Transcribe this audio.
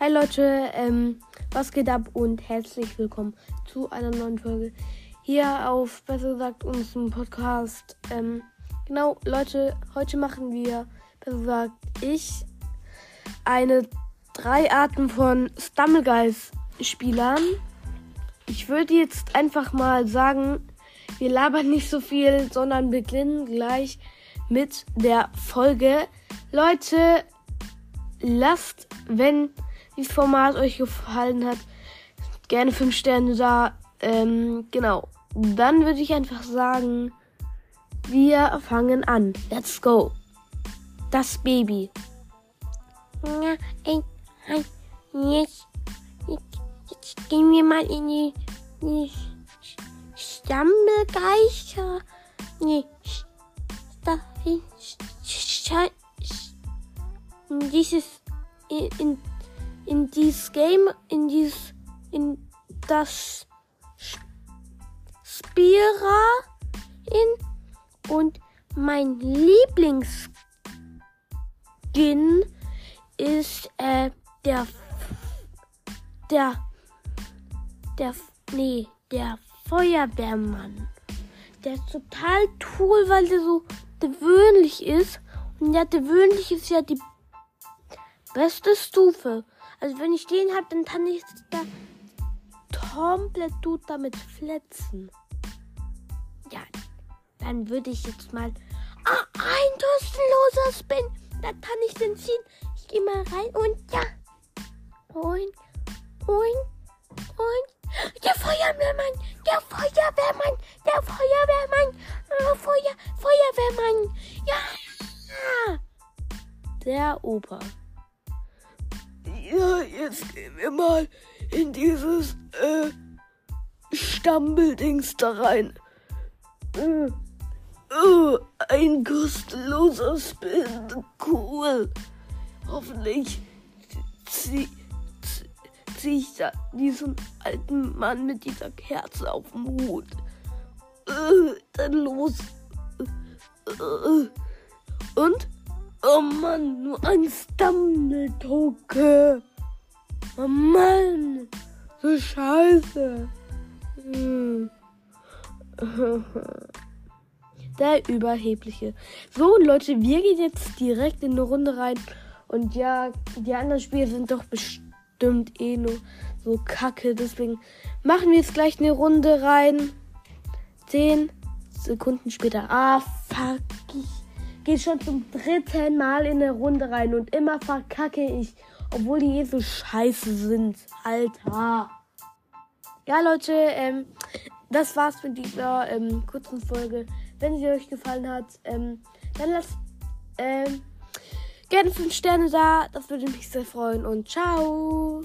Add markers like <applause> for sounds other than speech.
Hi Leute, ähm, was geht ab und herzlich willkommen zu einer neuen Folge hier auf, besser gesagt, unserem Podcast. Ähm, genau, Leute, heute machen wir, besser gesagt, ich eine drei Arten von Stumbleguys-Spielern. Ich würde jetzt einfach mal sagen, wir labern nicht so viel, sondern beginnen gleich mit der Folge. Leute, lasst, wenn dieses Format euch gefallen hat, gerne 5 Sterne da. Ähm, genau. Dann würde ich einfach sagen, wir fangen an. Let's go. Das Baby. Ja, ey, hey, jetzt, jetzt, jetzt gehen wir mal in die, die Stammelgeister. Nee, da, dieses, in, in in dieses Game, in dieses, in das Spira in und mein Lieblingsskin ist äh, der der der nee der Feuerwehrmann. Der ist total cool, weil der so gewöhnlich ist. Und der gewöhnlich ist ja die beste Stufe. Also wenn ich den habe, dann kann ich da komplett gut damit fletzen. Ja, dann würde ich jetzt mal ah, ein kostenloser Spin. Da kann ich den ziehen. Ich gehe mal rein und ja. Und, und, und. Der Feuerwehrmann, der Feuerwehrmann, der Feuerwehrmann, oh, Feuer, Feuerwehrmann. Ja. Der Opa ja, jetzt gehen wir mal in dieses äh, Stambeldings da rein. Äh, äh, ein kostenloser Spin. Cool. Hoffentlich ziehe zieh ich da diesen alten Mann mit dieser Kerze auf dem Hut. Äh, dann los. Äh, und? Oh Mann, nur ein Stumble-Toke. Oh Mann, so scheiße. <laughs> Der Überhebliche. So, Leute, wir gehen jetzt direkt in eine Runde rein. Und ja, die anderen Spiele sind doch bestimmt eh nur so kacke. Deswegen machen wir jetzt gleich eine Runde rein. Zehn Sekunden später. Ah, fuck. Gehe schon zum dritten Mal in eine Runde rein und immer verkacke ich, obwohl die eh so scheiße sind. Alter. Ja, Leute, ähm, das war's mit dieser ähm, kurzen Folge. Wenn sie euch gefallen hat, ähm, dann lasst ähm, gerne 5 Sterne da. Das würde mich sehr freuen und ciao.